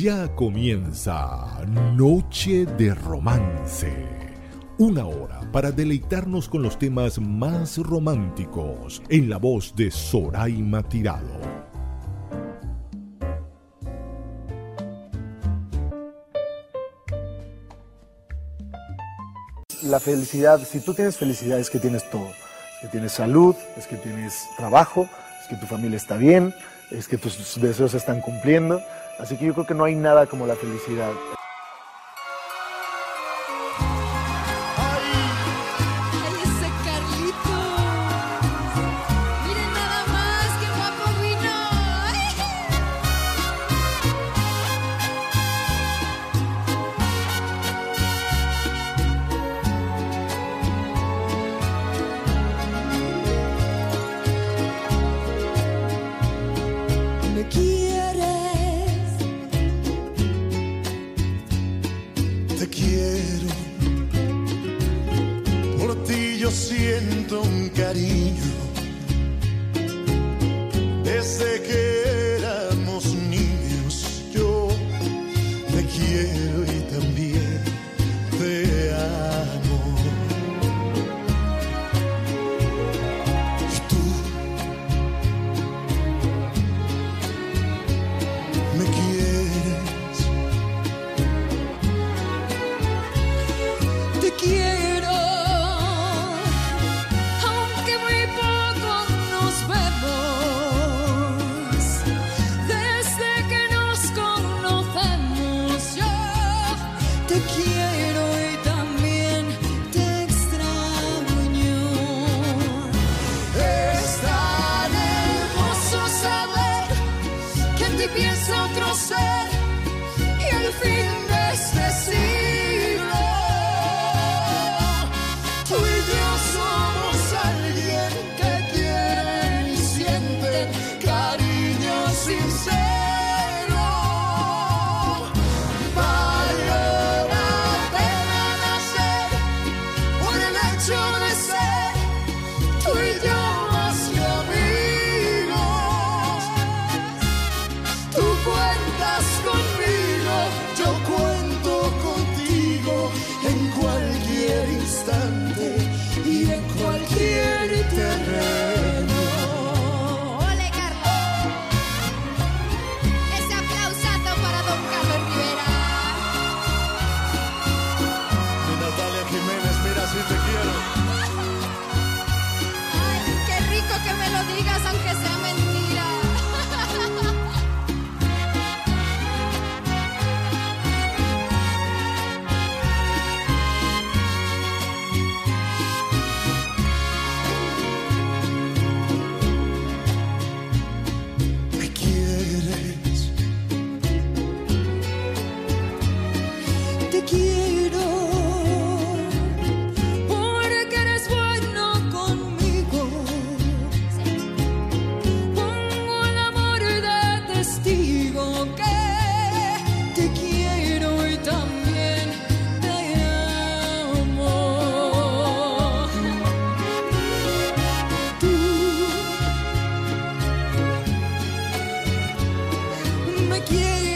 Ya comienza Noche de Romance. Una hora para deleitarnos con los temas más románticos en la voz de Soraima Tirado. La felicidad, si tú tienes felicidad es que tienes todo. Es que tienes salud, es que tienes trabajo, es que tu familia está bien, es que tus deseos se están cumpliendo Así que yo creo que no hay nada como la felicidad. like you.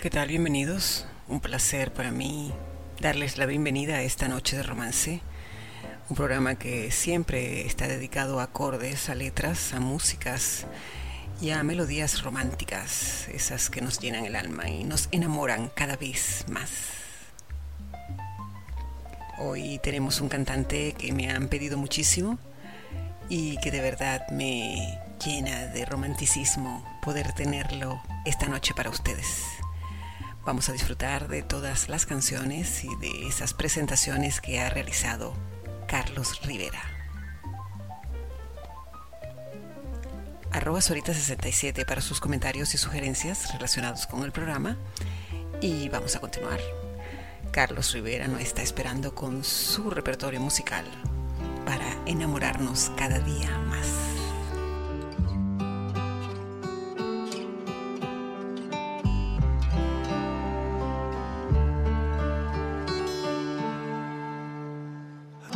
¿Qué tal? Bienvenidos. Un placer para mí darles la bienvenida a esta noche de romance. Un programa que siempre está dedicado a acordes, a letras, a músicas y a melodías románticas, esas que nos llenan el alma y nos enamoran cada vez más. Hoy tenemos un cantante que me han pedido muchísimo y que de verdad me llena de romanticismo poder tenerlo esta noche para ustedes. Vamos a disfrutar de todas las canciones y de esas presentaciones que ha realizado Carlos Rivera. Arroba Sorita67 para sus comentarios y sugerencias relacionados con el programa. Y vamos a continuar. Carlos Rivera nos está esperando con su repertorio musical para enamorarnos cada día más.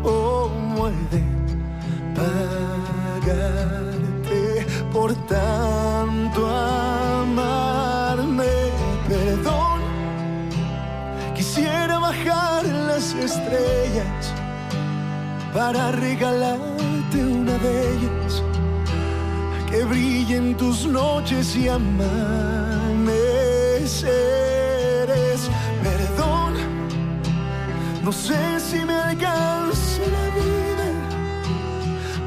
¿Cómo he de pagarte por tanto amarme? Perdón, quisiera bajar las estrellas para regalarte una de ellas que brillen tus noches y amaneceres. No sé si me alcance la vida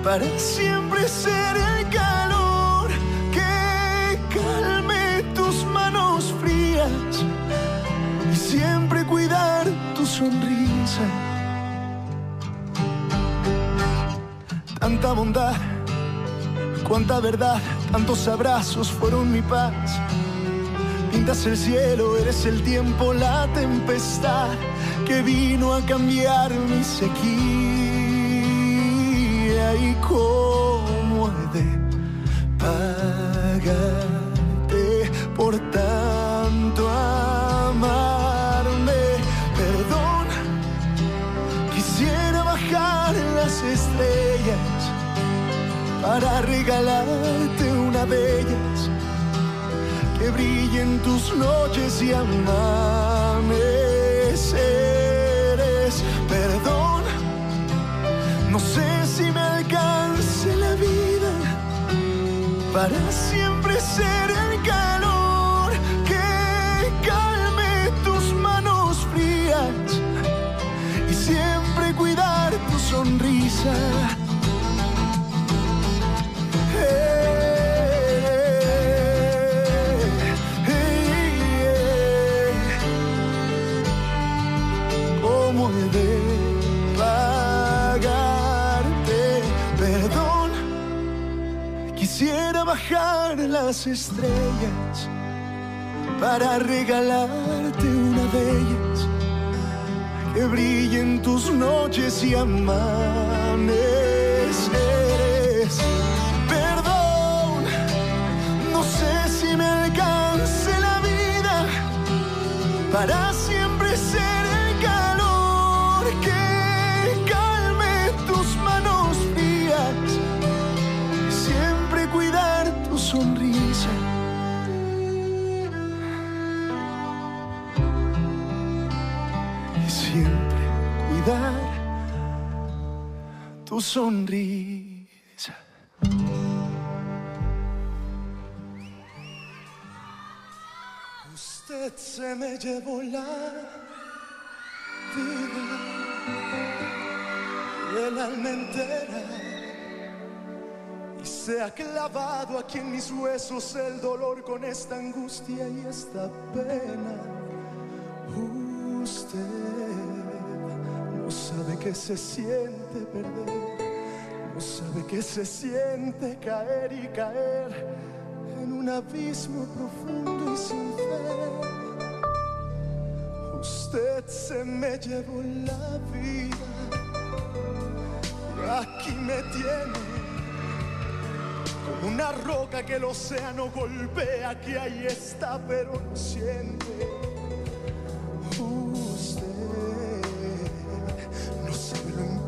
para siempre ser el calor que calme tus manos frías y siempre cuidar tu sonrisa. Tanta bondad, cuánta verdad, tantos abrazos fueron mi paz. Pintas el cielo, eres el tiempo, la tempestad que vino a cambiar mi sequía y cómo he de pagarte por tanto amarme. Perdón, quisiera bajar las estrellas para regalarte una de ellas que brillen tus noches y amaneceres. Para siempre ser el calor que calme tus manos frías y siempre cuidar tu sonrisa. Bajar las estrellas para regalarte una de ellas que brillen tus noches y amaneceres. Perdón, no sé si me alcance la vida para tu sonrisa. Usted se me llevó la vida y el alma entera y se ha clavado aquí en mis huesos el dolor con esta angustia y esta pena. Usted que se siente perder, no sabe que se siente caer y caer en un abismo profundo y sin fe. Usted se me llevó la vida y aquí me tiene como una roca que el océano golpea, que ahí está pero no siente.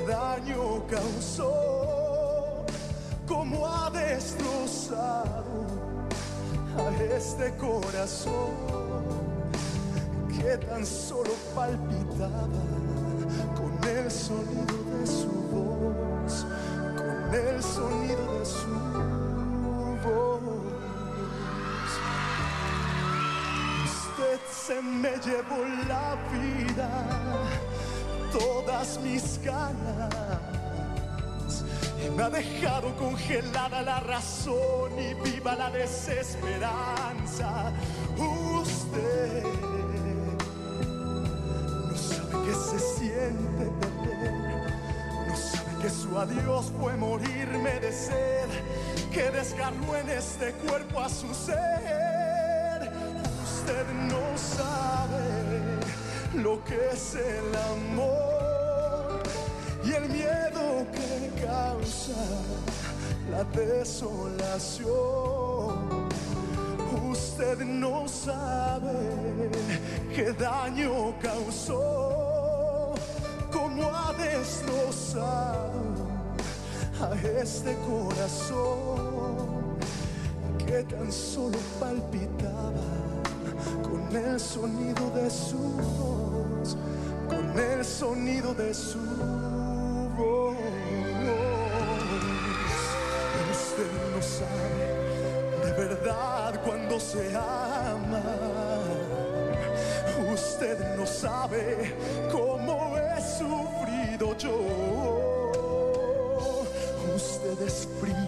daño causó cómo ha destrozado a este corazón que tan solo palpitaba con el sonido de su voz, con el sonido de su voz. Usted se me llevó la vida, todas mis ganas me ha dejado congelada la razón y viva la desesperanza. Usted no sabe que se siente perder, no sabe que su adiós fue morirme de sed, que desgarró en este cuerpo a su ser. Usted no sabe lo que es el amor y el miedo que causa la desolación. Usted no sabe qué daño causó, cómo ha destrozado a este corazón que tan solo palpitaba con el sonido de su voz, el sonido de su voz. Usted no sabe de verdad cuando se ama. Usted no sabe cómo he sufrido yo. Usted es fría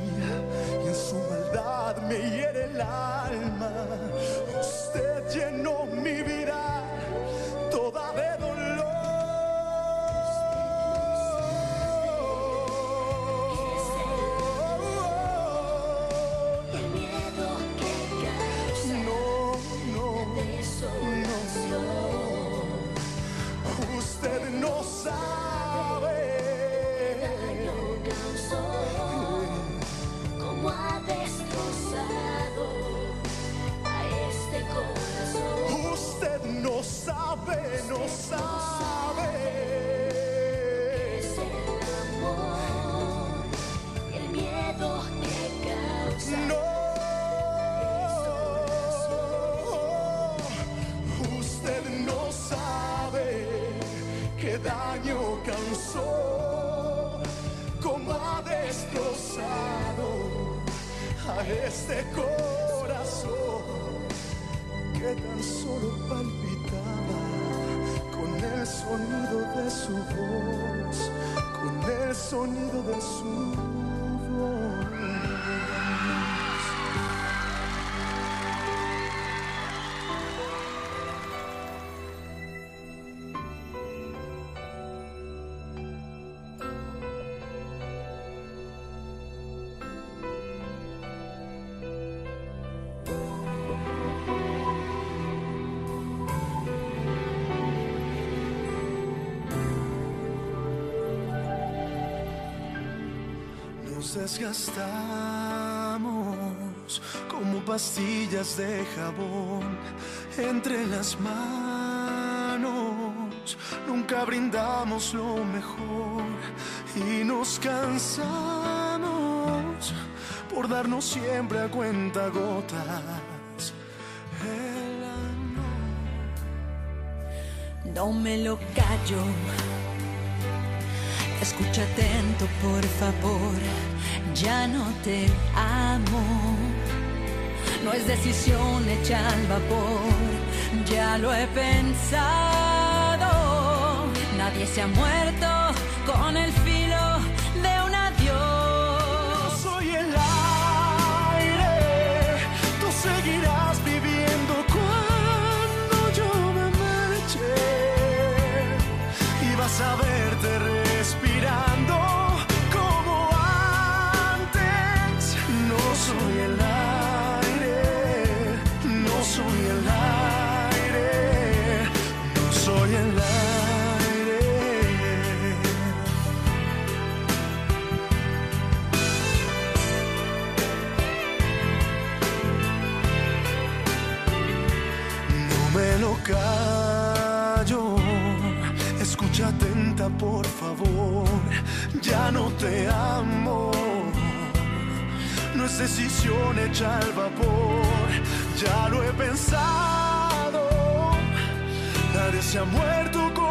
desgastamos como pastillas de jabón entre las manos. Nunca brindamos lo mejor y nos cansamos por darnos siempre a cuenta gotas. El amor. No me lo callo. Escucha atento, por favor ya no te amo. no es decisión hecha al vapor, ya lo he pensado. Nadie se ha muerto con el Ya no te amo. No es decisión hecha al vapor. Ya lo he pensado. Nadie se ha muerto con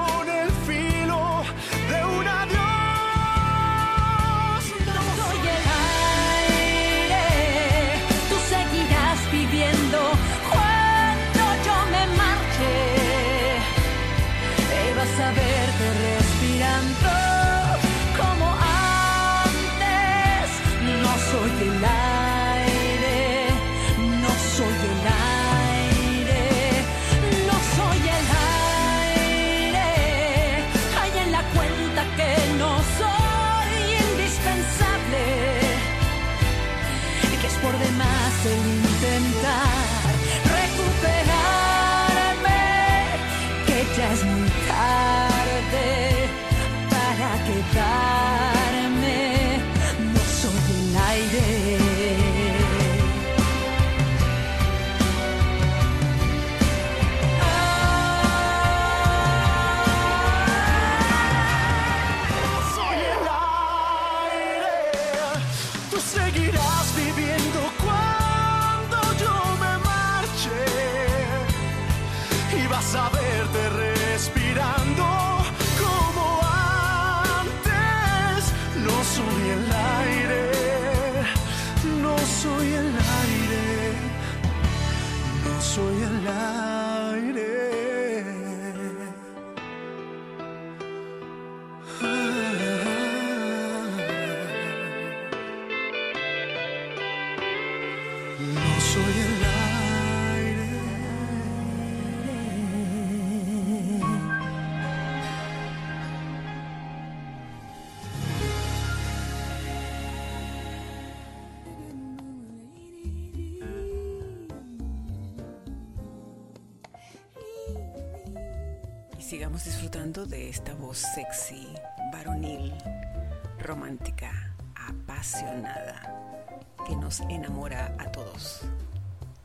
enamora a todos.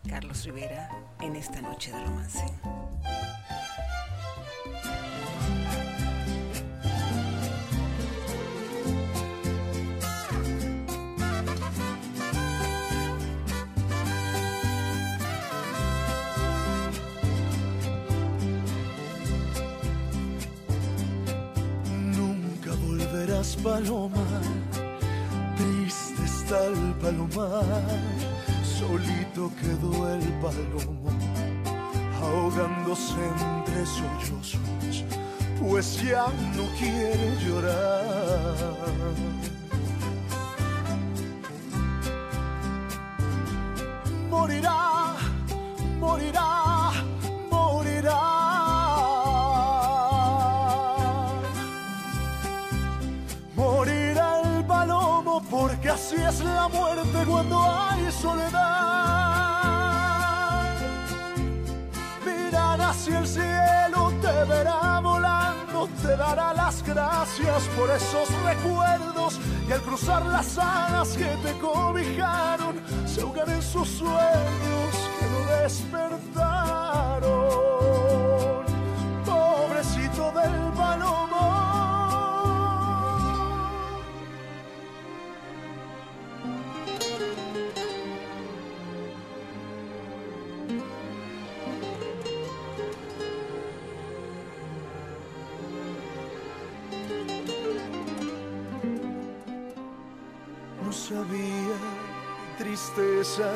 Carlos Rivera en esta noche de romance. Nunca volverás, paloma. Palomar. Solito quedó el palomo, ahogándose entre sollozos, pues ya no quiere llorar. Morirá, morirá. Así es la muerte cuando hay soledad. Mirar hacia el cielo, te verá volando, te dará las gracias por esos recuerdos y al cruzar las alas que te cobijaron, se ahogan en sus sueños que no despertaron.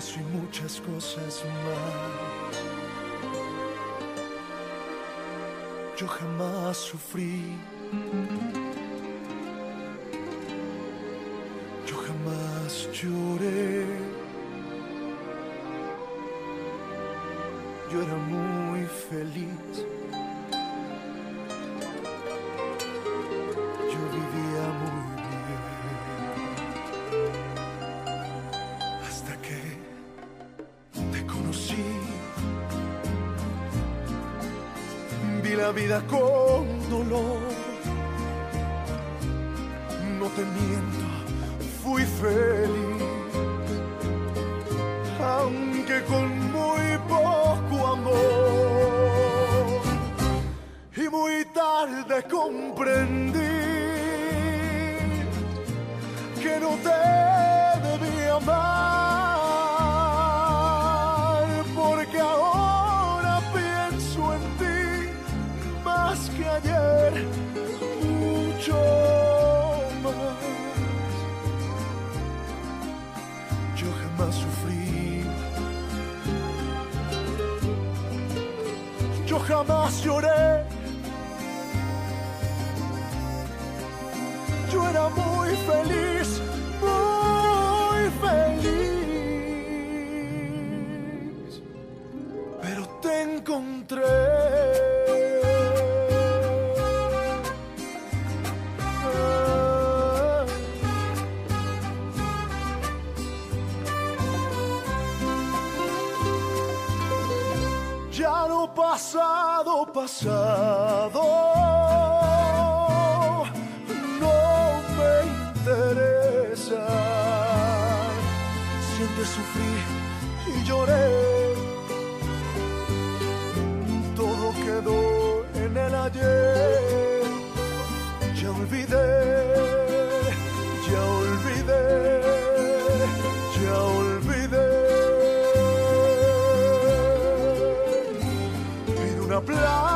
Eso y muchas cosas más. Yo jamás sufrí. Yo jamás lloré. Yo era muy feliz. Vida con dolor. No te miento, fui feliz. Aunque con muy poco amor. Y muy tarde comprendí que no te jamás lloré. Pasado, pasado, no me interesa. Siempre sufrí y lloré. Todo quedó en el ayer. Pido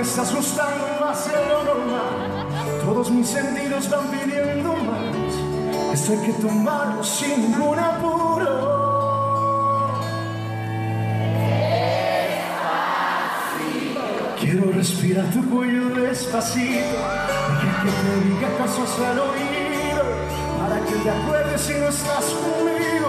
me estás gustando más de lo normal. Todos mis sentidos van pidiendo más. Esto hay que tomarlo sin ningún apuro. Quiero respirar tu cuello despacito. Deja que te diga cosas al oído. Para que te acuerdes si no estás conmigo.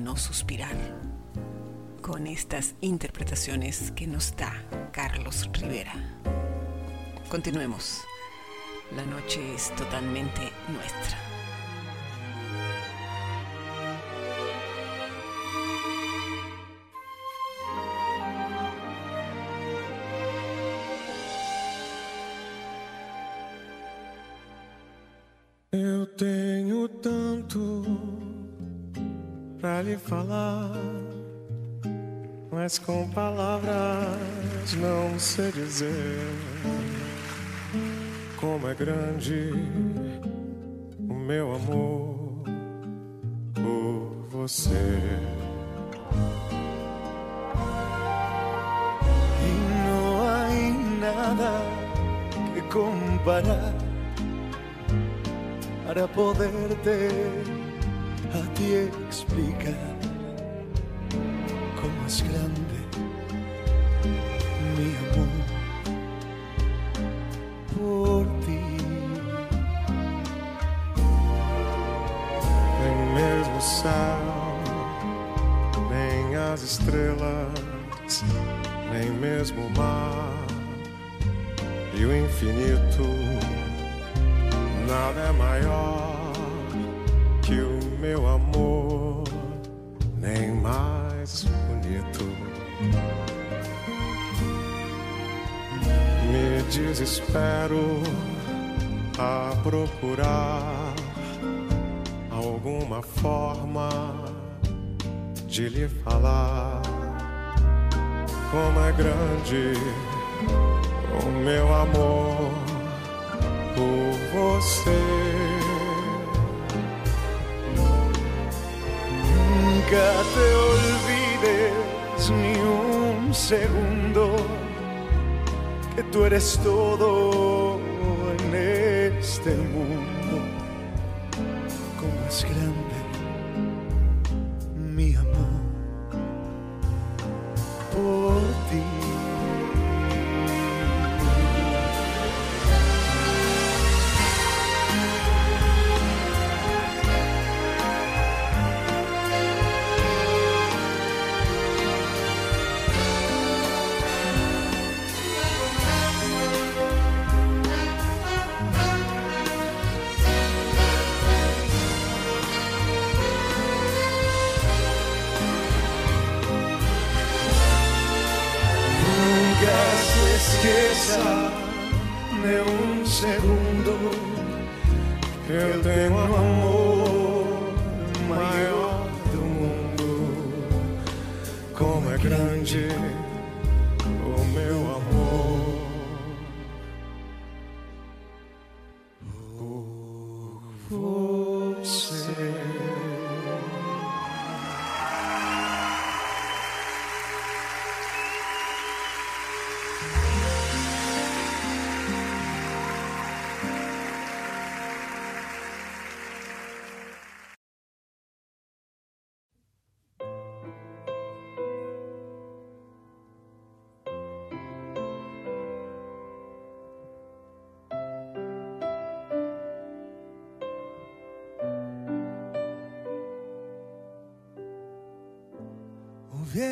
No suspirar con estas interpretaciones que nos da Carlos Rivera. Continuemos. La noche es totalmente nuestra. Com palavras não sei dizer como é grande o meu amor por você. Y no hay nada que comparar para poderte a ti explicar É maior que o meu amor, nem mais bonito. Me desespero a procurar alguma forma de lhe falar como é grande o meu amor por você. Nunca te olvides ni un segundo que tú eres todo en este mundo. Como es grande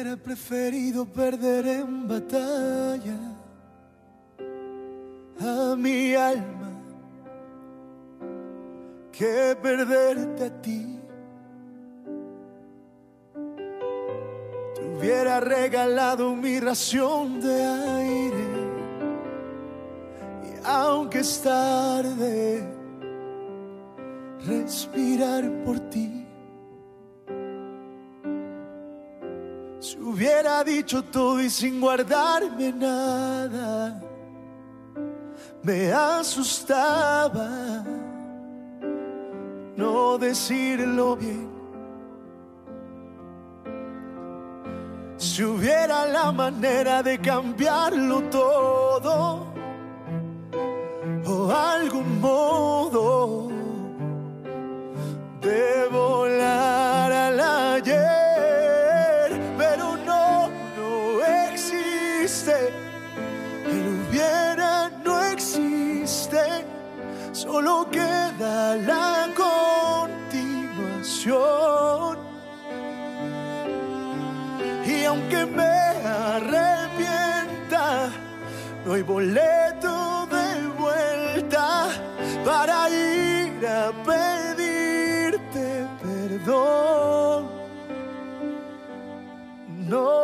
Preferido perder en batalla a mi alma que perderte a ti. Te hubiera regalado mi ración de aire y aunque es tarde, respirar por ti. Dicho todo y sin guardarme nada, me asustaba no decirlo bien. Si hubiera la manera de cambiarlo todo o algún modo de la continuación. Y aunque me arrepienta, no hay boleto de vuelta para ir a pedirte perdón. No.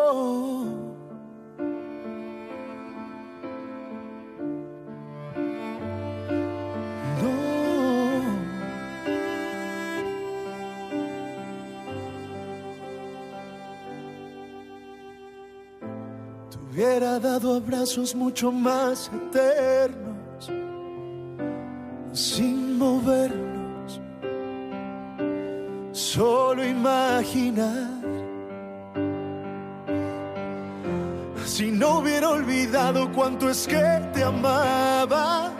Hubiera dado abrazos mucho más eternos, sin movernos, solo imaginar. Si no hubiera olvidado cuánto es que te amaba,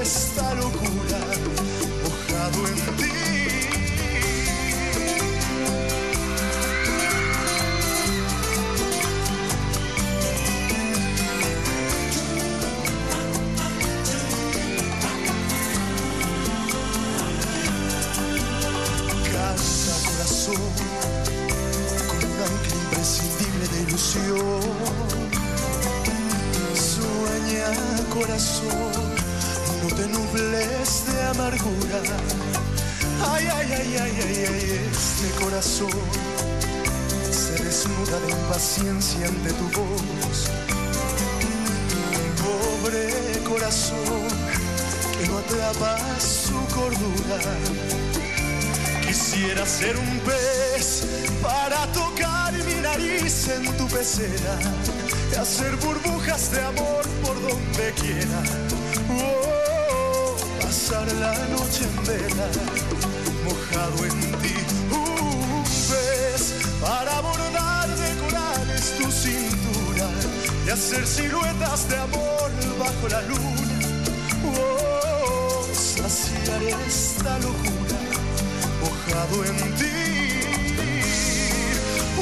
esta locura su cordura. Quisiera ser un pez para tocar mi nariz en tu pecera y hacer burbujas de amor por donde quiera. Oh, pasar la noche en vela, mojado en ti. Un pez para bordar de corales tu cintura y hacer siluetas de amor bajo la luna. Saciar esta locura mojado en ti.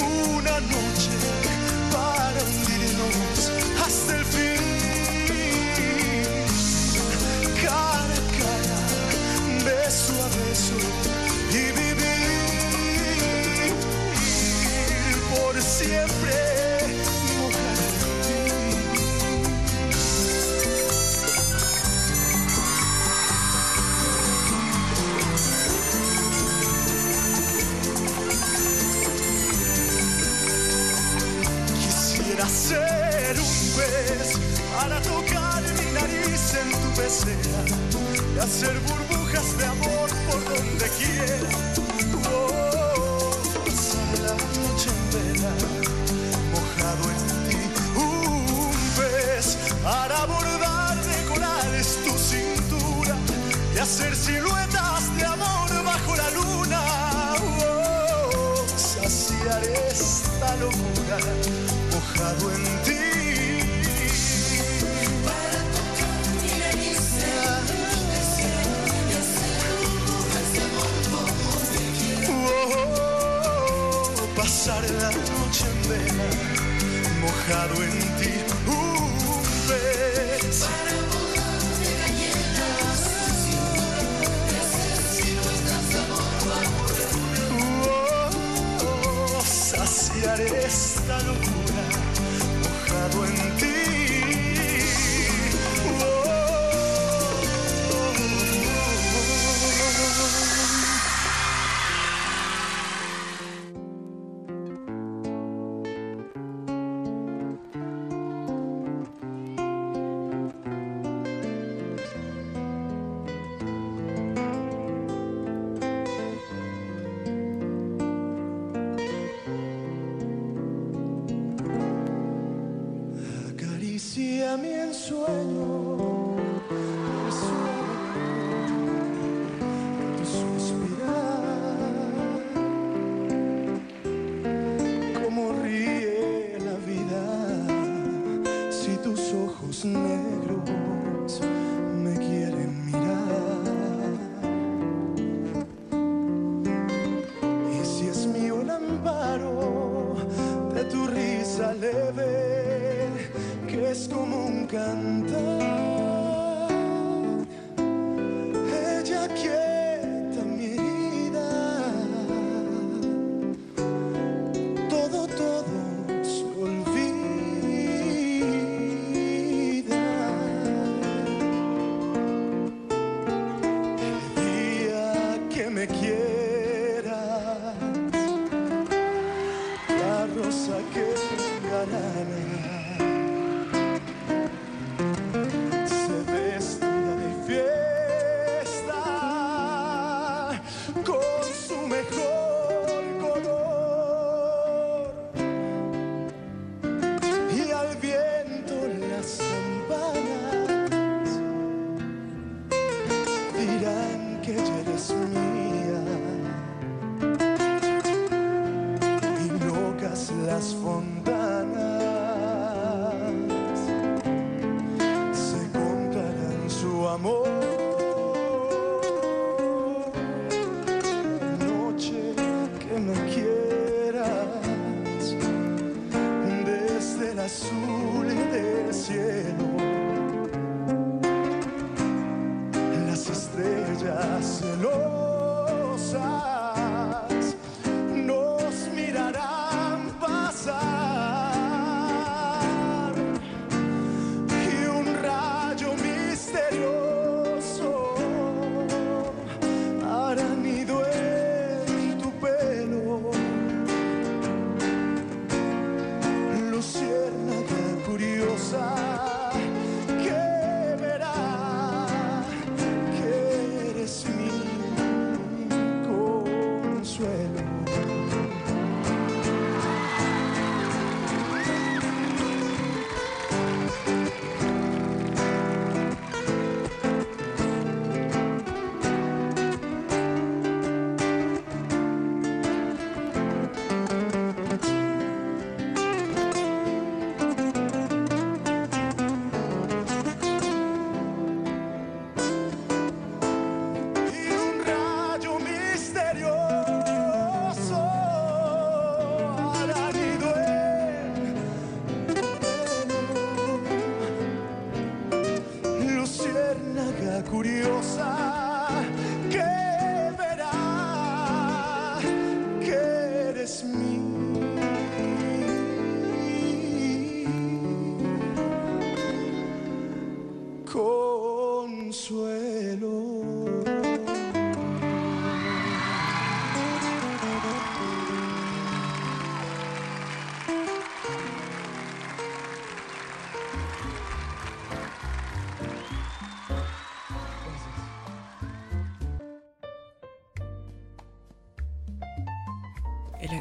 Una noche para hundirnos hasta el fin. Cara a cara, beso a beso y vivir por siempre. Hacer burbujas de amor por donde quiera. Oh, pasar la noche en vela, mojado en ti. Un pez para bordar de corales tu cintura y hacer siluetas de amor bajo la luna. Oh, saciar esta locura mojado en ti. Mojado en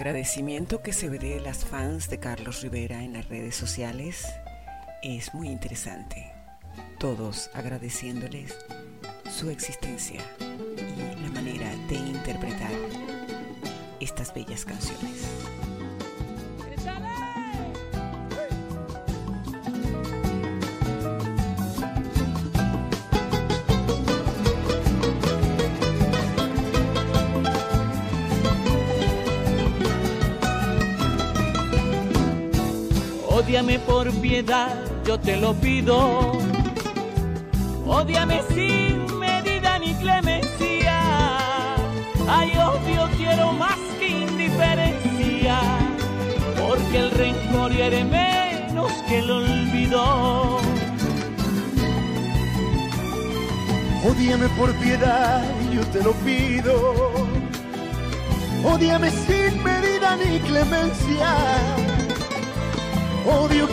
agradecimiento que se ve de las fans de Carlos Rivera en las redes sociales es muy interesante. Todos agradeciéndoles su existencia y la manera de interpretar estas bellas canciones. Por piedad, yo te lo pido. Ódiame sin medida ni clemencia. Ay, odio quiero más que indiferencia. Porque el rencor hiere menos que el olvido. Ódiame por piedad, yo te lo pido. Ódiame sin medida ni clemencia. Odio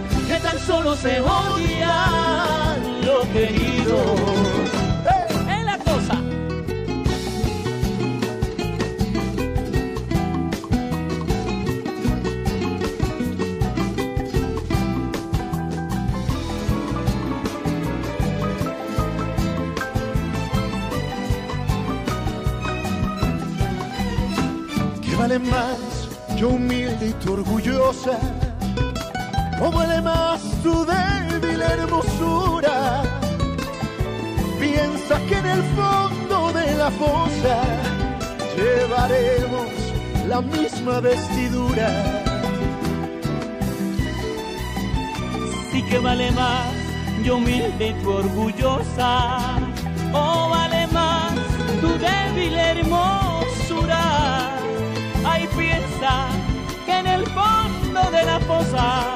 solo se odia lo querido. Es la cosa. ¿Qué vale más, yo humilde y orgullosa? ¿O vale más tu débil hermosura? Piensa que en el fondo de la fosa llevaremos la misma vestidura. Sí que vale más, yo humilde y tú orgullosa. O vale más tu débil hermosura. Ay, piensa que en el fondo de la fosa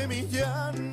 De mi llanto.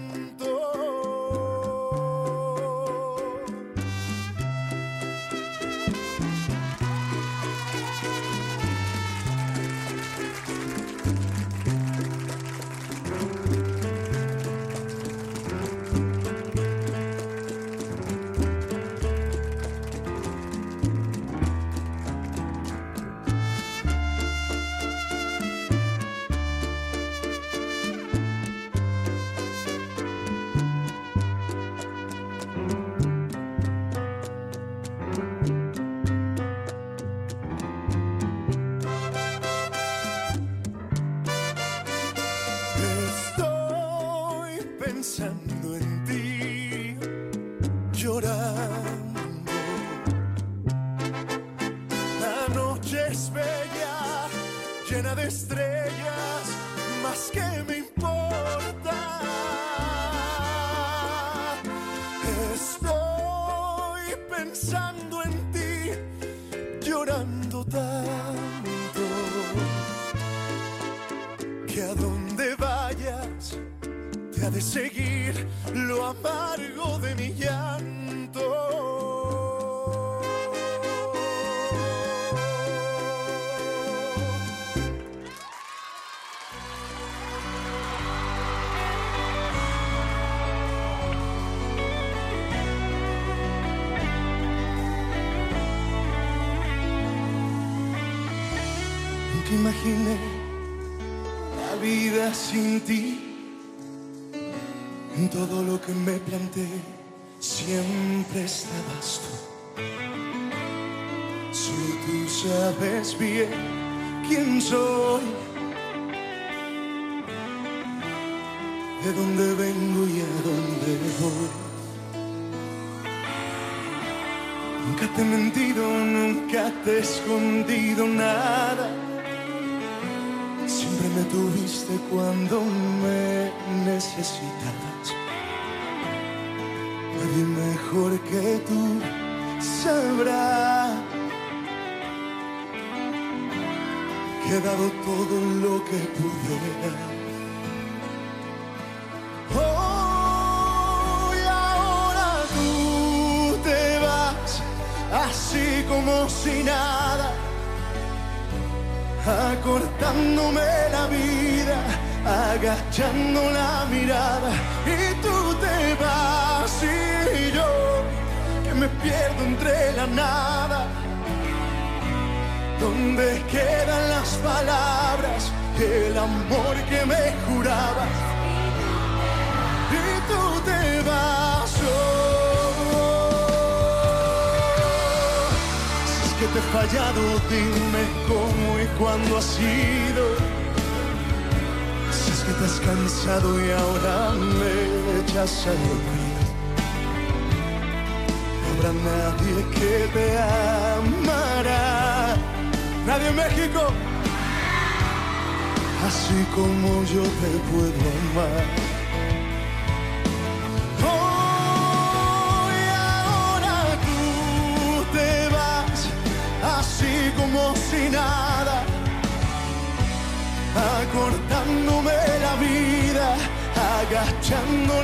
Sin ti. En todo lo que me planteé, siempre estabas tú. Solo tú sabes bien quién soy, de dónde vengo y a dónde voy. Nunca te he mentido, nunca te he escondido nada. Cuando me necesitabas. Nadie mejor que tú sabrá que he dado todo lo que pude. Hoy ahora tú te vas así como si nada acortándome la vida, agachando la mirada y tú te vas y yo que me pierdo entre la nada. ¿Dónde quedan las palabras, el amor que me jurabas? Y tú te vas. Te he fallado, dime cómo y cuándo ha sido. Si es que te has cansado y ahora me echas al olvido. No habrá nadie que te amará. Nadie en México. Así como yo te puedo amar. Acortándome la vida, agachando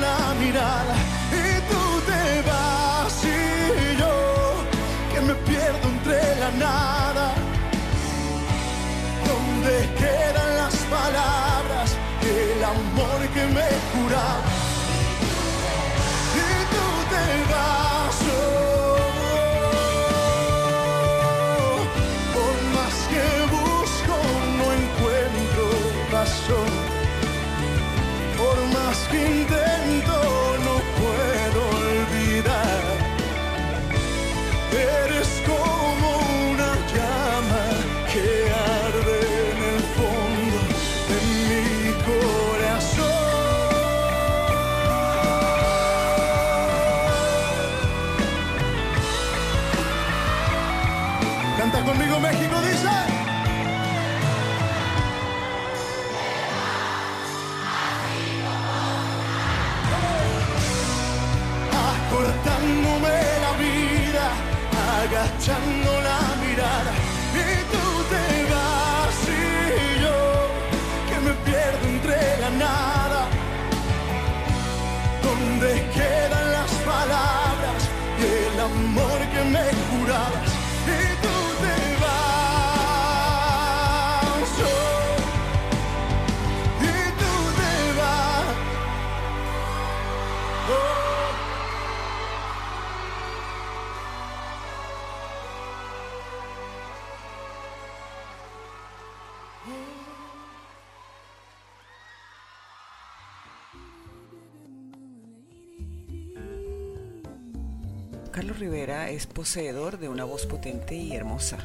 es poseedor de una voz potente y hermosa.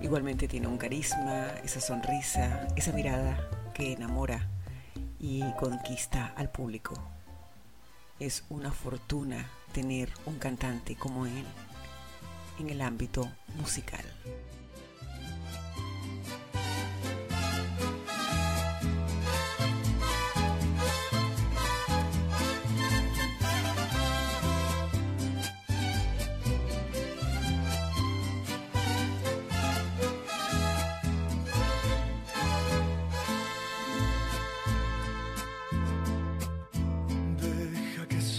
Igualmente tiene un carisma, esa sonrisa, esa mirada que enamora y conquista al público. Es una fortuna tener un cantante como él en el ámbito musical.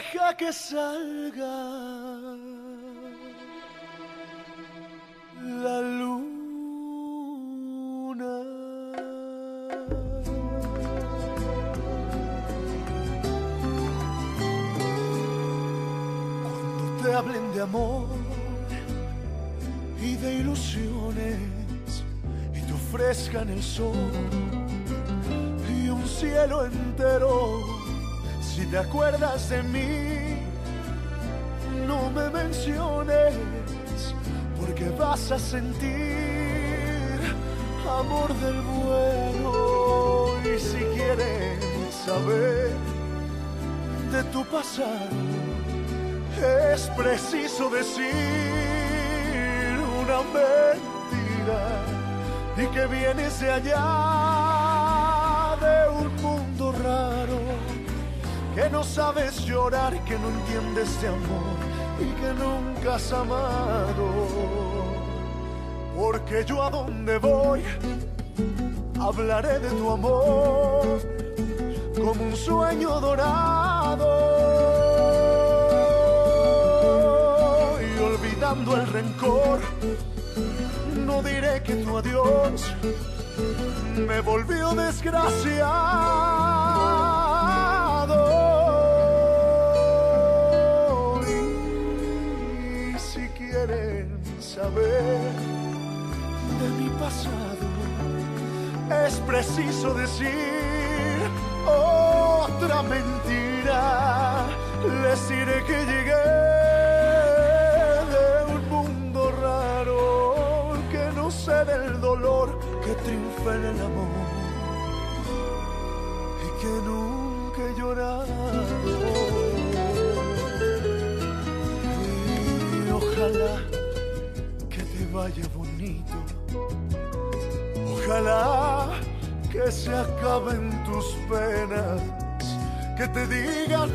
Deja que salga la luna. Cuando te hablen de amor y de ilusiones y te ofrezcan el sol y un cielo entero. Si te acuerdas de mí, no me menciones porque vas a sentir amor del bueno. Y si quieres saber de tu pasado es preciso decir una mentira y que vienes de allá que no sabes llorar, que no entiendes de amor y que nunca has amado. Porque yo a donde voy hablaré de tu amor como un sueño dorado y olvidando el rencor no diré que tu adiós me volvió desgraciado es preciso decir otra mentira. Les diré que llegué de un mundo raro, que no sé del dolor que triunfa en el amor y que nunca he. Y ojalá que te vaya bonito. Ojalá que se acaben tus penas, que te digan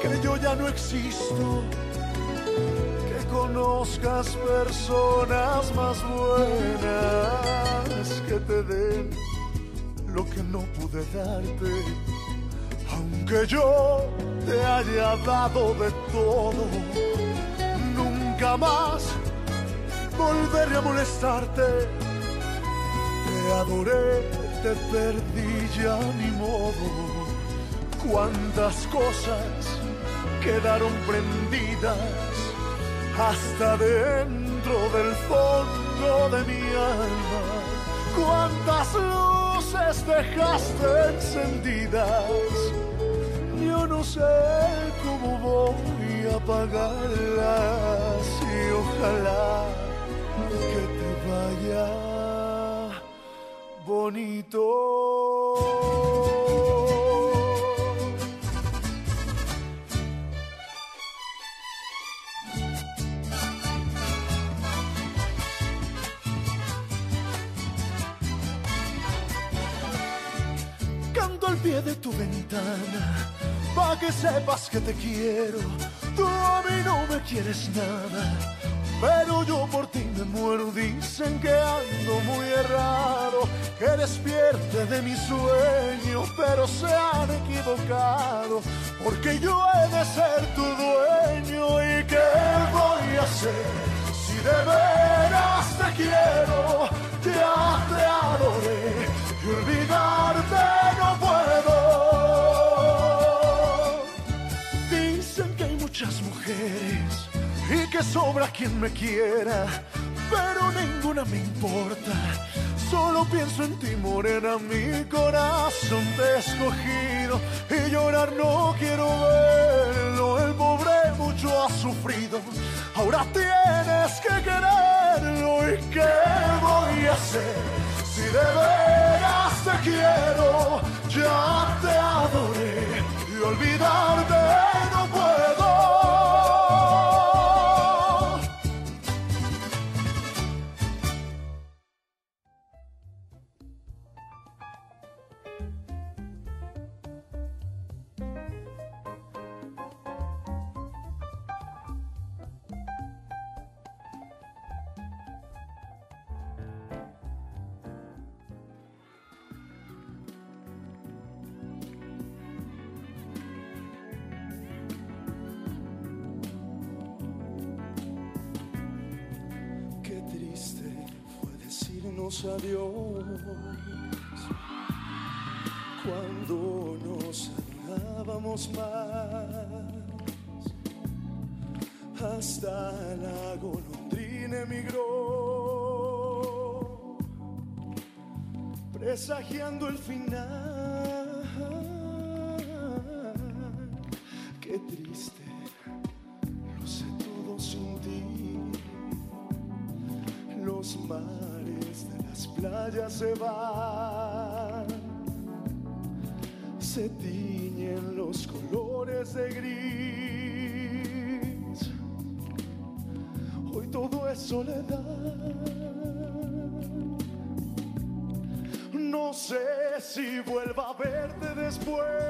que yo ya no existo, que conozcas personas más buenas, que te den lo que no pude darte, aunque yo te haya dado de todo, nunca más volveré a molestarte. Te adoré, te perdí ya ni modo. Cuántas cosas quedaron prendidas hasta dentro del fondo de mi alma. Cuántas luces dejaste encendidas. Yo no sé cómo voy a apagarlas y ojalá que te vaya bonito. Canto al pie de tu ventana, pa' que sepas que te quiero. Tú a mí no me quieres nada, pero yo por ti me muero. Dicen que ando muy errado, que despierte de mi sueño, pero se han equivocado, porque yo he de ser tu dueño. ¿Y qué voy a hacer si de veras te quiero? Ya te adoré y olvidarte que sobra quien me quiera, pero ninguna me importa. Solo pienso en ti, morena, mi corazón te he escogido y llorar no quiero verlo. El pobre mucho ha sufrido, ahora tienes que quererlo. ¿Y qué voy a hacer si de veras te quiero? Ya te adoré a verte después.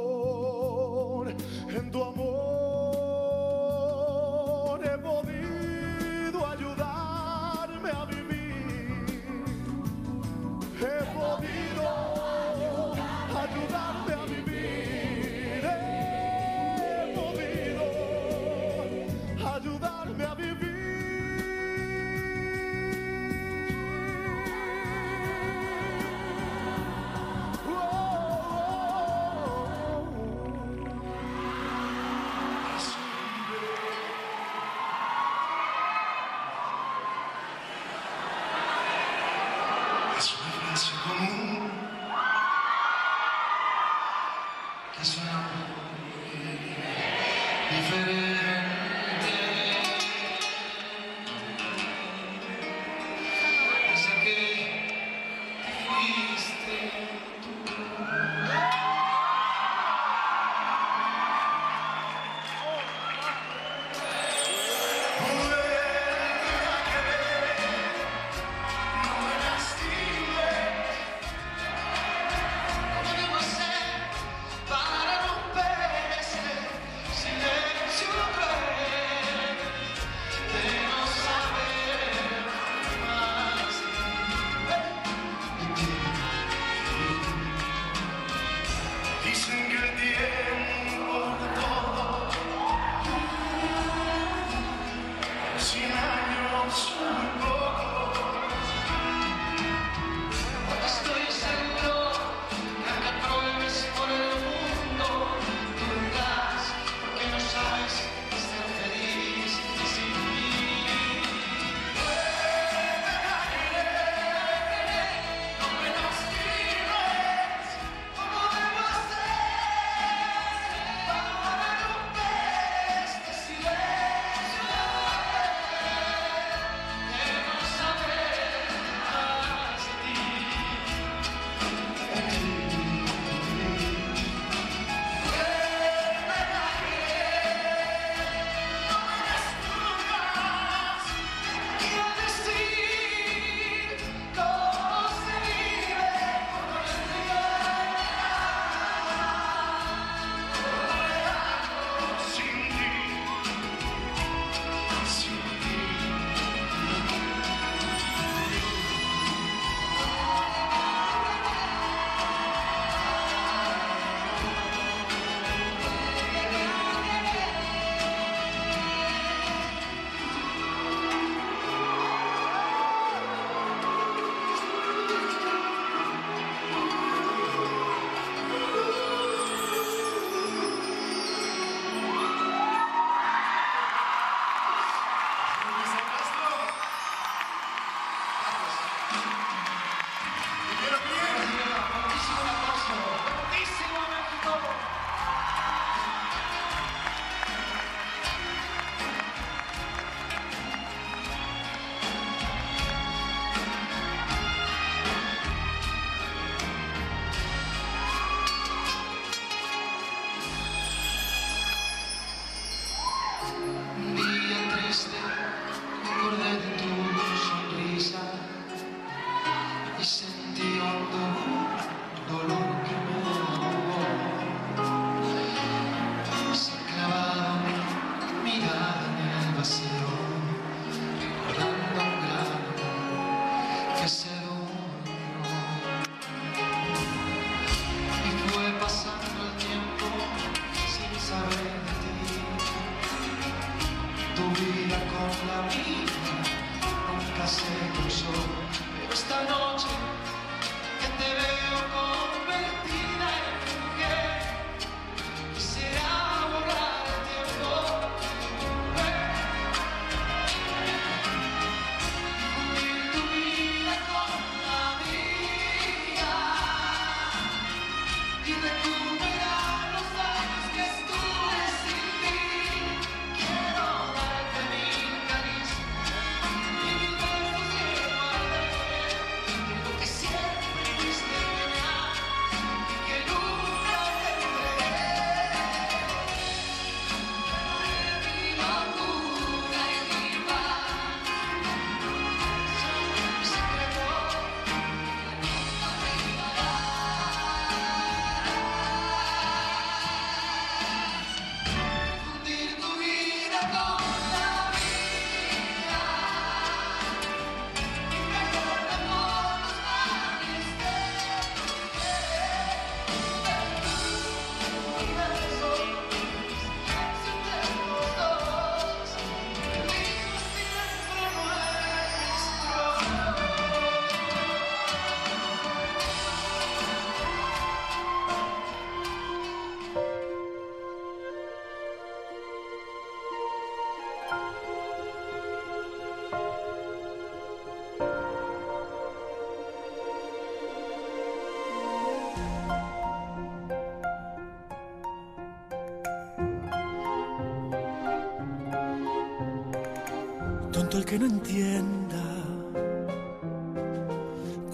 Que no entienda.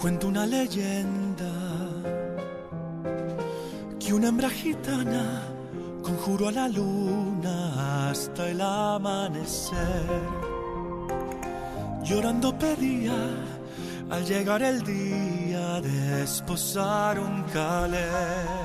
Cuento una leyenda que una hembra gitana conjuró a la luna hasta el amanecer. Llorando pedía al llegar el día de esposar un calé.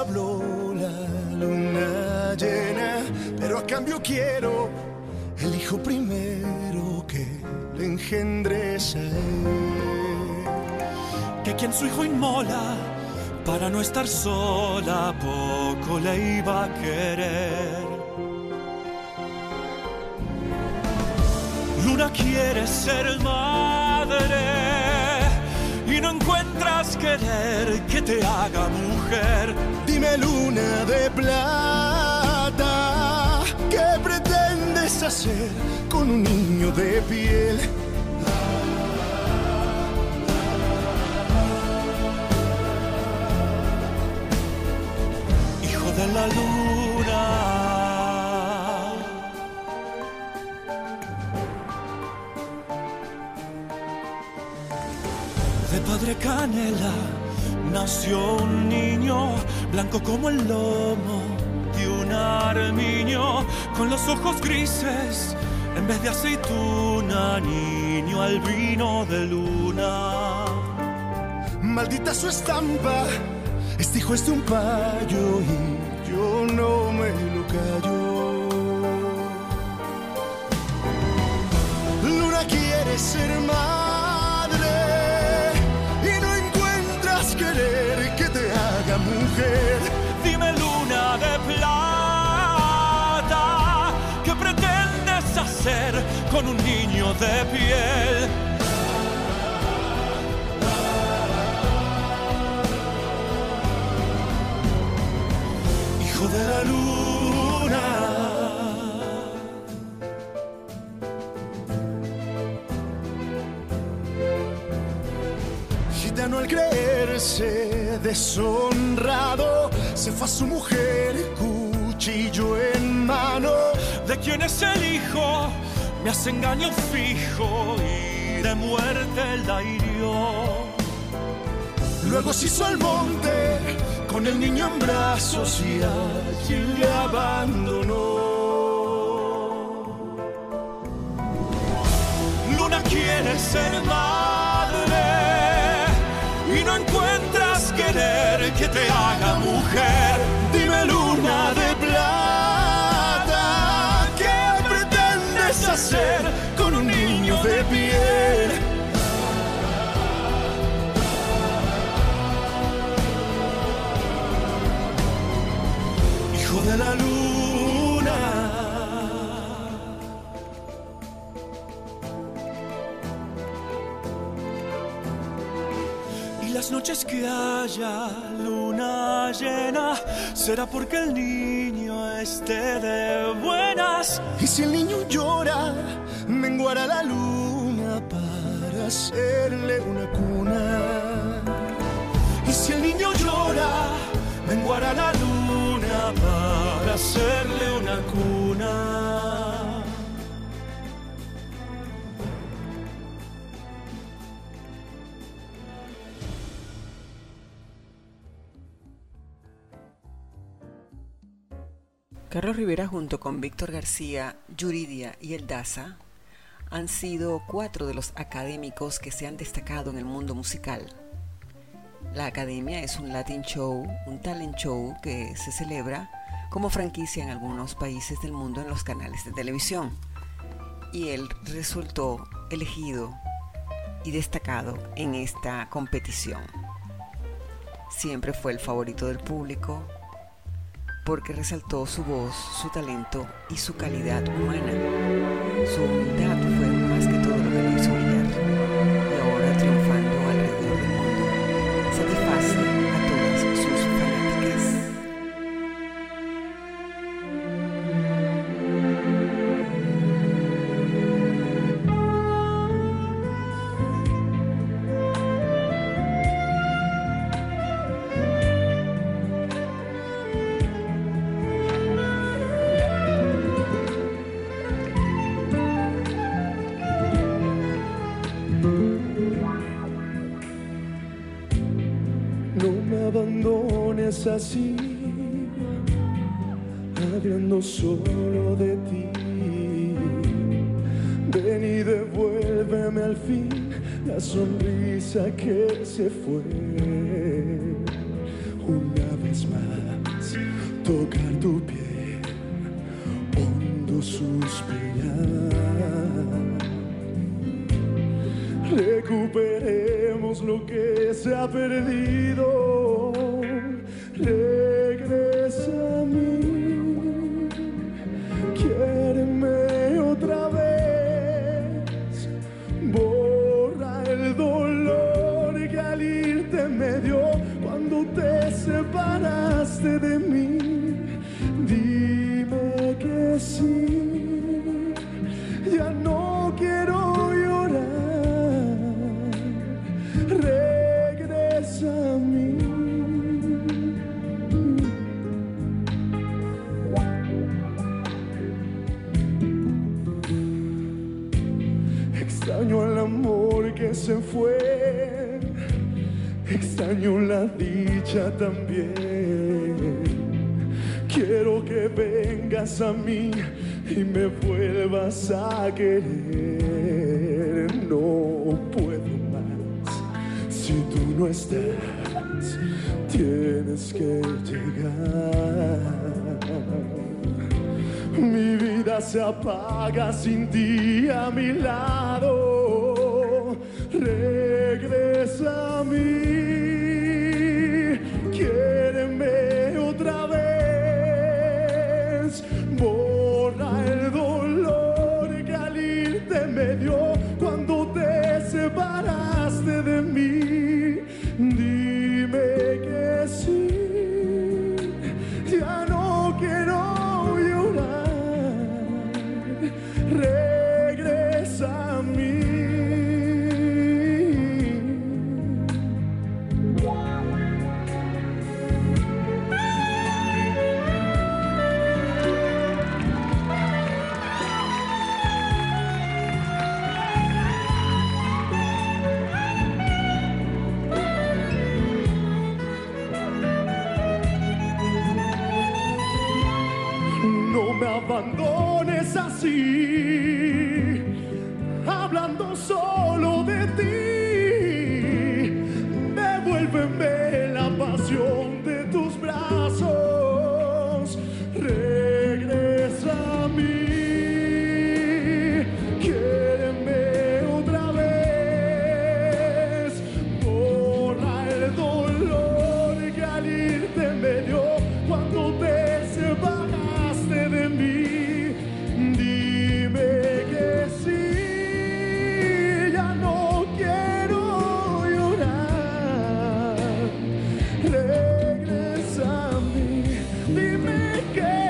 Habló la luna llena, pero a cambio quiero el hijo primero que le engendres a. Que quien su hijo inmola para no estar sola, poco le iba a querer. Luna quiere ser madre querer que te haga mujer. Dime luna de plata, ¿qué pretendes hacer con un niño de piel? Hijo de la luna. Canela nació un niño blanco como el lomo de un armiño, con los ojos grises en vez de aceituna, niño albino de luna. Maldita su estampa, este hijo es de un payo y yo no me lo callo. Luna quiere ser madre de piel? Hijo de la luna. Gitano al creerse deshonrado, se fue a su mujer, cuchillo en mano. ¿De quién es el hijo? Me hace engaño fijo y de muerte la hirió. Luego se hizo al monte con el niño en brazos y allí le abandonó. Luna quiere ser madre noches que haya luna llena, será porque el niño esté de buenas. Y si el niño llora, menguará la luna para hacerle una cuna. Y si el niño llora, menguará la luna para hacerle una cuna. Carlos Rivera junto con Víctor García, Yuridia y El Daza han sido cuatro de los académicos que se han destacado en el mundo musical. La Academia es un Latin Show, un talent show que se celebra como franquicia en algunos países del mundo en los canales de televisión. Y él resultó elegido y destacado en esta competición. Siempre fue el favorito del público porque resaltó su voz, su talento y su calidad humana. Su humildad que se fue. Apaga sin ti a mi lado. again.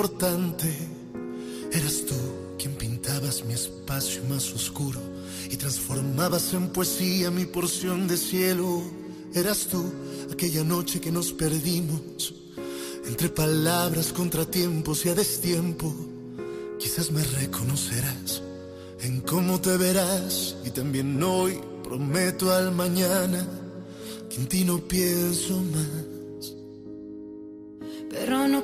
importante. Eras tú quien pintabas mi espacio más oscuro y transformabas en poesía mi porción de cielo. Eras tú aquella noche que nos perdimos entre palabras, contratiempos y a destiempo. Quizás me reconocerás en cómo te verás y también hoy prometo al mañana que en ti no pienso más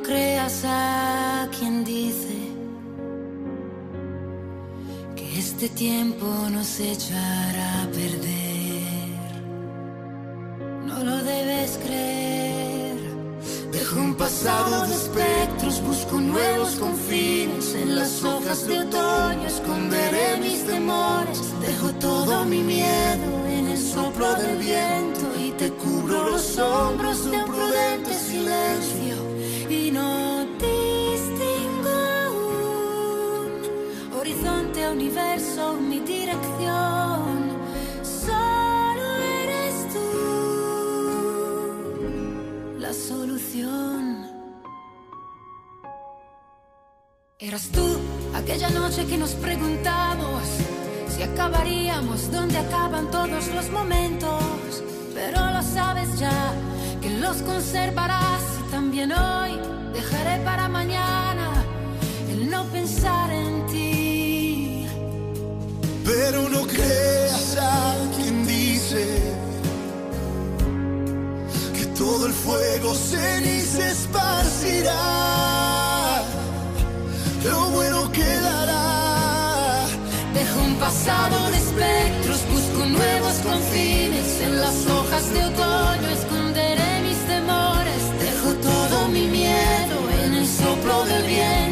creas a quien dice que este tiempo nos echará a perder. No lo debes creer. Dejo un pasado de espectros, busco nuevos confines. En las hojas de otoño esconderé mis temores. Dejo todo mi miedo en el soplo del viento y te cubro los hombros de un prudente silencio y no distingo aún horizonte, universo, mi dirección. Solo eres tú la solución. Eras tú aquella noche que nos preguntamos si acabaríamos donde acaban todos los momentos. Pero lo sabes ya que los conservarás y también hoy dejaré para mañana el no pensar en ti. Pero no creas a quien dice que todo el fuego ceniza esparcirá. Lo bueno quedará. Pasado de espectros, busco nuevos confines. En las hojas de otoño esconderé mis temores. Dejo todo mi miedo en el soplo del viento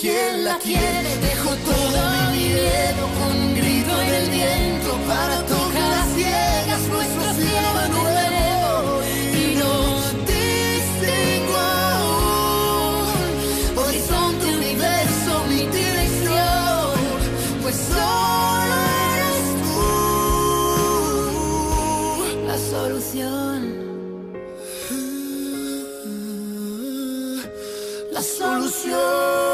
quien la quiere. Dejo todo mi miedo con un grito en el viento para tocar las ciegas nuestro cielo de nuevo. Y no distingo horizonte, universo, mi dirección, pues solo eres tú La solución. la solución.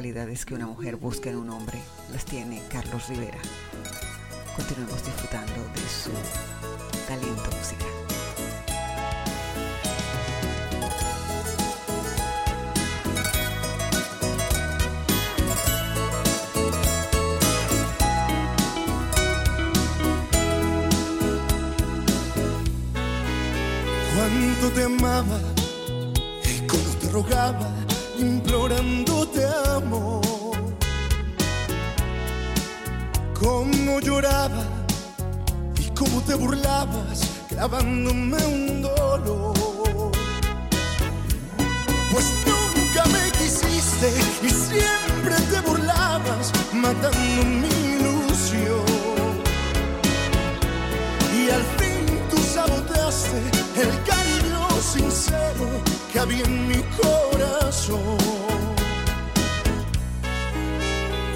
Que una mujer busca en un hombre las tiene Carlos Rivera. Continuemos disfrutando de su talento musical. Cuánto te amaba y cómo te rogaba, clavándome un dolor. Pues nunca me quisiste y siempre te burlabas, matando mi ilusión. Y al fin tú saboteaste el cariño sincero que había en mi corazón.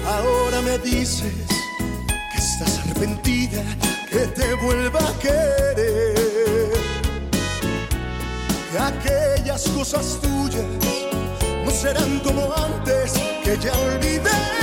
Ahora me dices tuyas no serán como antes, que ya olvidé.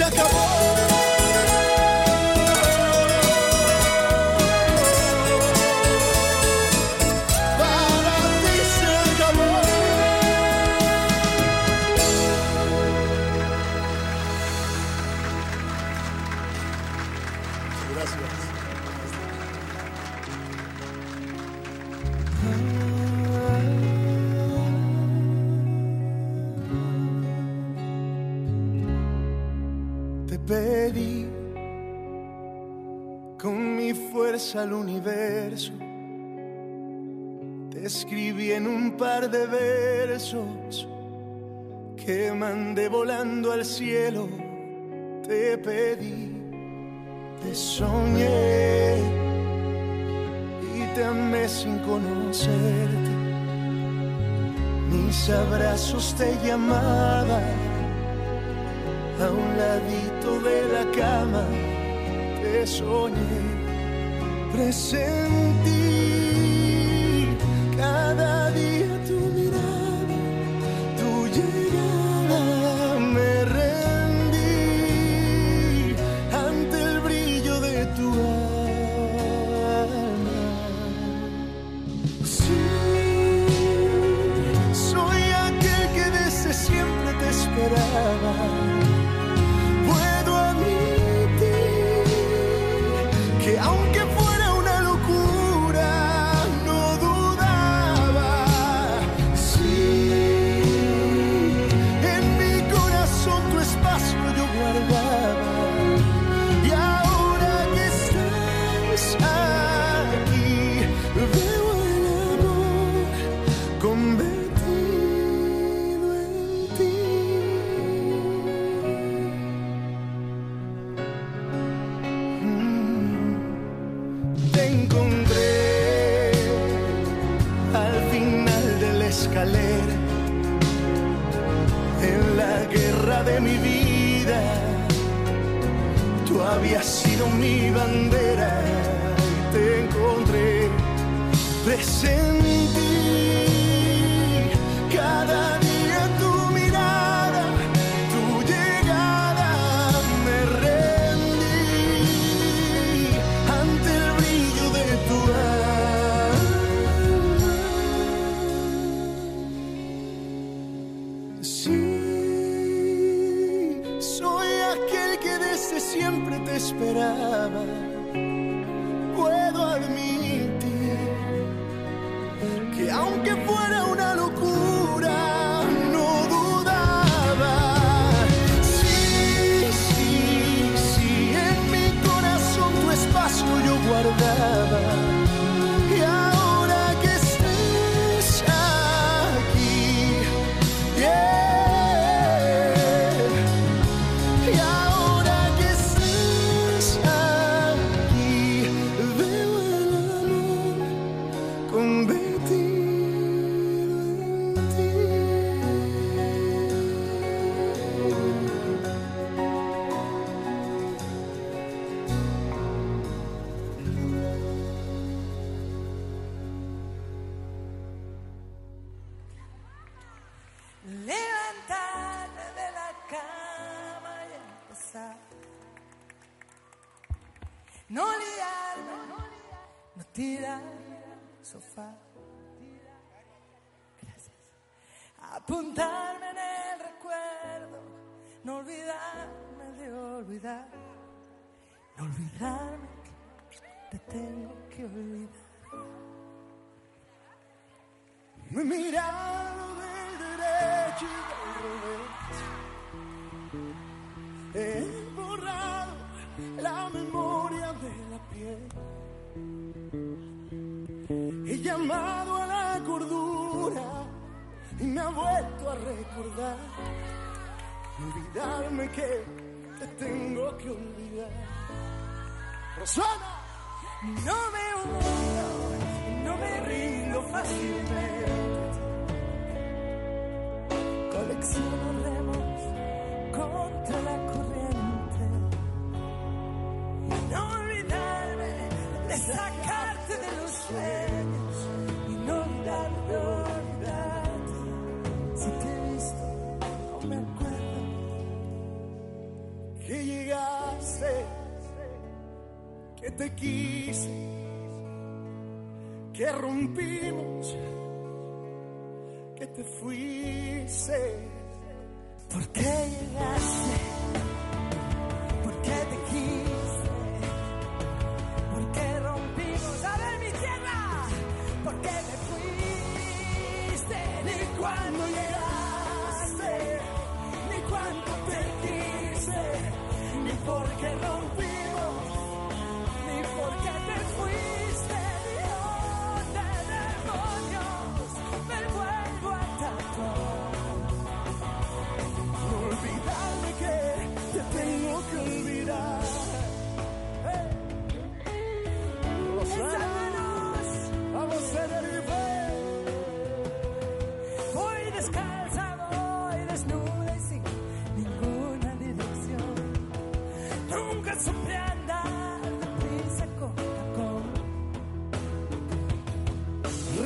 Se acabó. De versos que mandé volando al cielo. Te pedí, te soñé y te amé sin conocerte. Mis abrazos te llamaban a un ladito de la cama te soñé, presentí cada día tu bandeira e te encontrei presente. apuntarme en el recuerdo, no olvidarme de olvidar, no olvidarme que te tengo que olvidar. Me he mirado del derecho y del revés, he borrado la memoria de la piel. He llamado y me ha vuelto a recordar, olvidarme que te tengo que olvidar. Rosana, no me hundo, no me rindo fácilmente. Colecciono te quise, que rompimos, que te fuiste, porque llegaste. siempre andar deprisa Coca-Cola.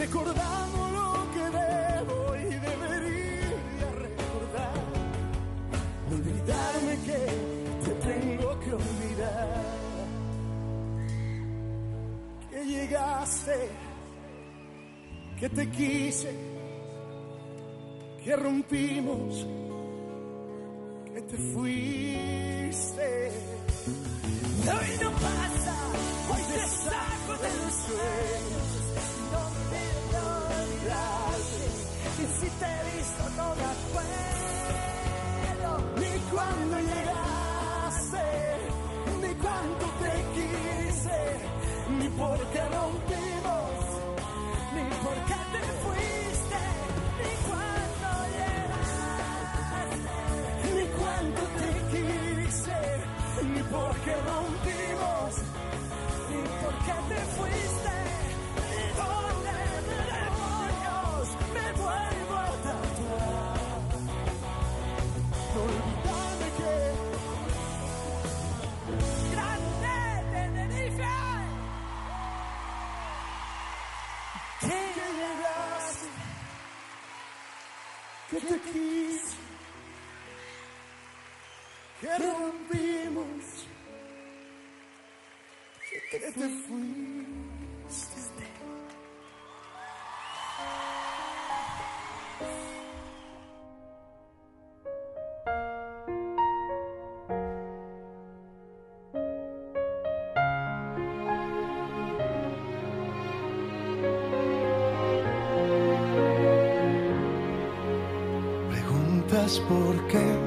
Recordamos lo que debo y debería recordar. Olvidarme que te tengo que olvidar. Que llegaste, que te quise, que rompimos que rompimos, que te fui. preguntas por qué.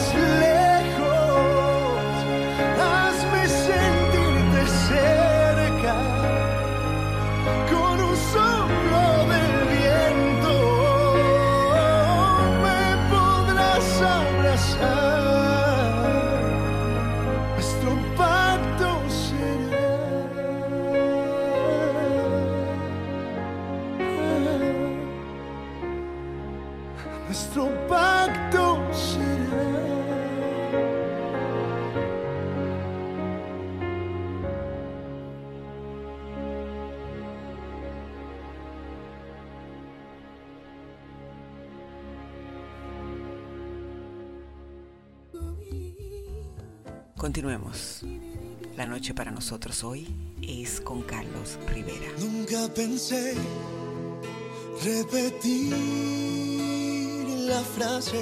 Christmas. Continuemos. La noche para nosotros hoy es con Carlos Rivera. Nunca pensé repetir la frase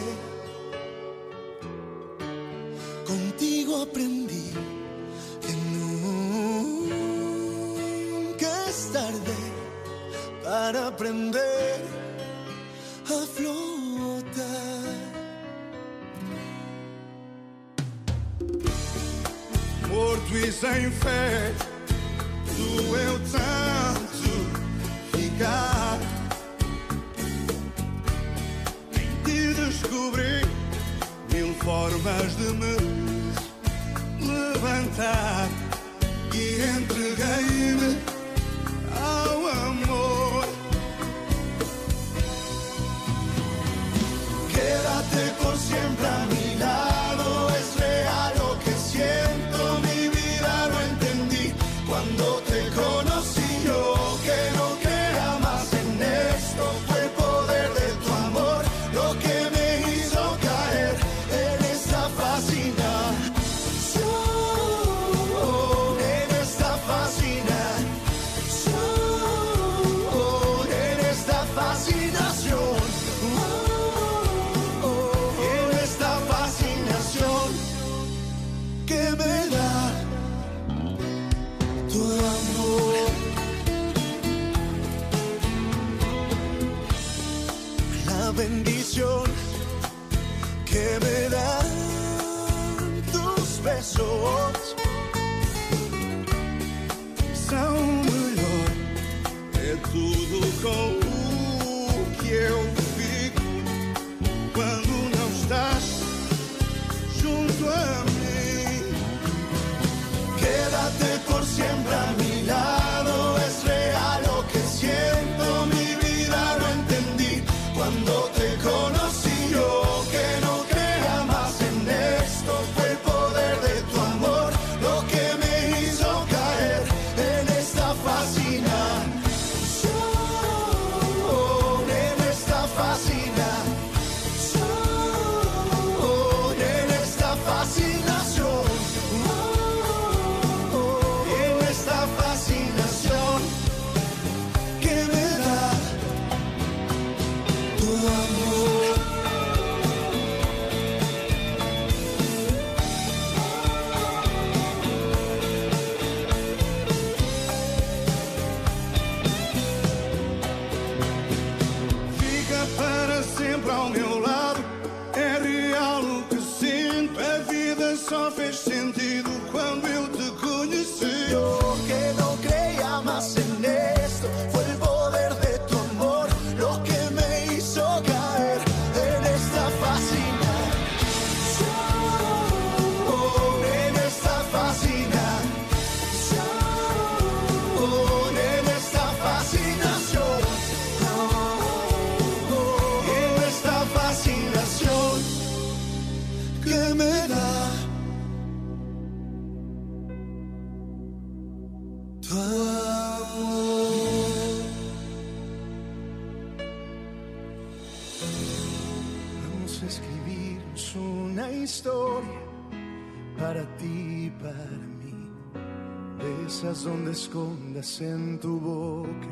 escondas en tu boca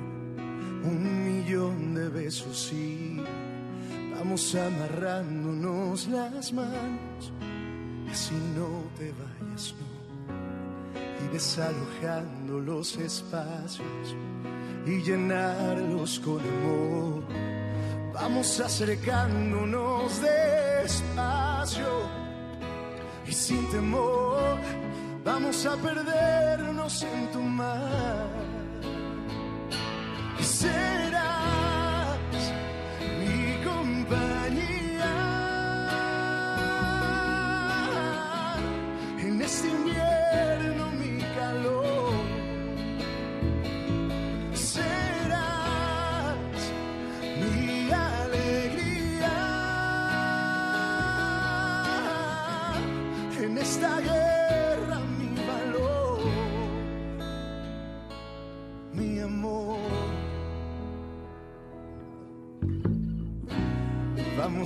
un millón de besos y vamos amarrándonos las manos, así no te vayas, no, y desalojando los espacios y llenarlos con amor. Vamos acercándonos despacio y sin temor. Vamos a perdernos en tu mar. ¿Qué será?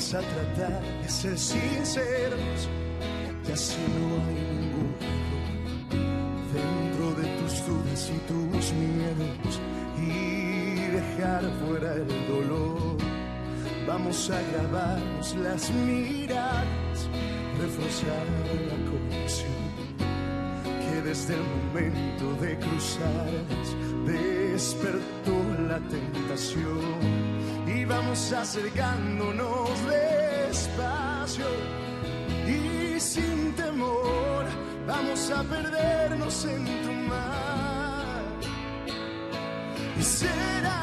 vamos a tratar de ser sinceros y así no hay ningún error dentro de tus dudas y tus miedos y dejar fuera el dolor. Vamos a grabarnos las miradas, reforzar la conexión que desde el momento de cruzar despertó la tentación y vamos acercándonos despacio y sin temor vamos a perdernos en tu mar. Y será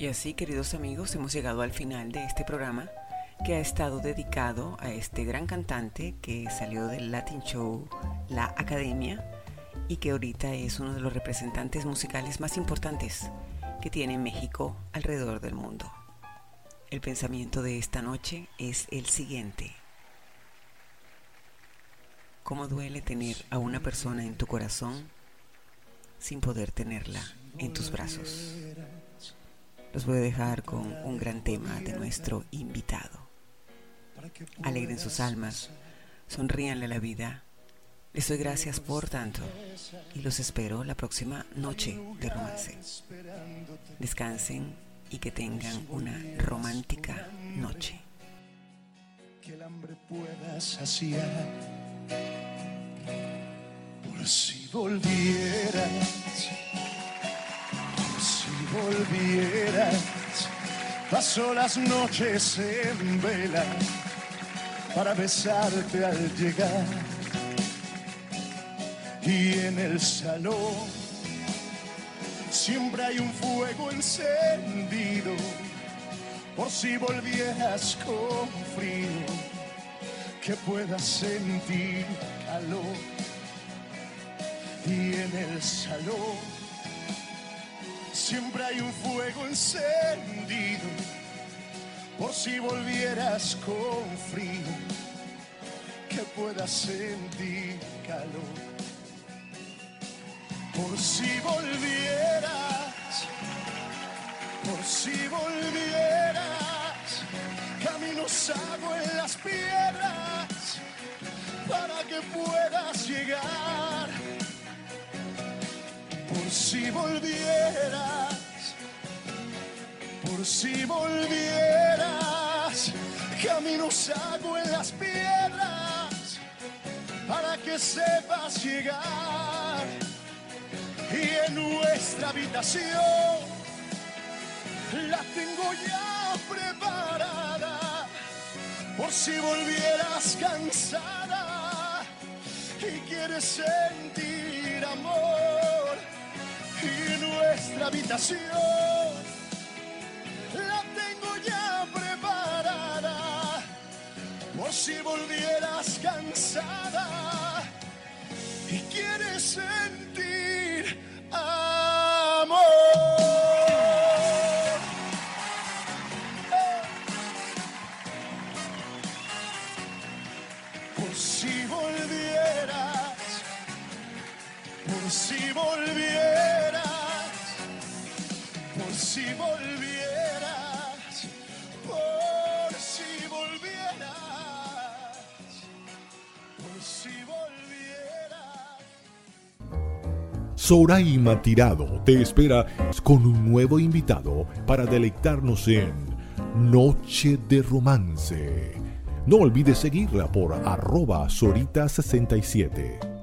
Y así, queridos amigos, hemos llegado al final de este programa que ha estado dedicado a este gran cantante que salió del Latin Show La Academia y que ahorita es uno de los representantes musicales más importantes que tiene México alrededor del mundo. El pensamiento de esta noche es el siguiente. ¿Cómo duele tener a una persona en tu corazón sin poder tenerla en tus brazos? Los voy a dejar con un gran tema de nuestro invitado. Alegren sus almas, sonríanle a la vida. Les doy gracias por tanto y los espero la próxima noche de romance. Descansen y que tengan una romántica noche. que el hambre pueda saciar. Por si volvieras, volvieras, paso las noches en vela para besarte al llegar. Y en el salón siempre hay un fuego encendido por si volvieras con frío, que puedas sentir calor. Y en el salón siempre hay un fuego encendido, por si volvieras con frío, que puedas sentir calor. Por si volvieras por si volvieras, caminos hago en las piedras para que puedas llegar. Si volvieras, por si volvieras, caminos hago en las piedras para que sepas llegar. Y en nuestra habitación la tengo ya preparada por si volvieras cansada y quieres sentir amor y nuestra habitación. La tengo ya preparada por si volvieras cansada. Y quieres sentir amor. Si volvieras, por si volvieras, volvieras, por si volvieras, por si volvieras. Soraima Tirado te espera con un nuevo invitado para deleitarnos en Noche de Romance. No olvides seguirla por arroba Sorita67.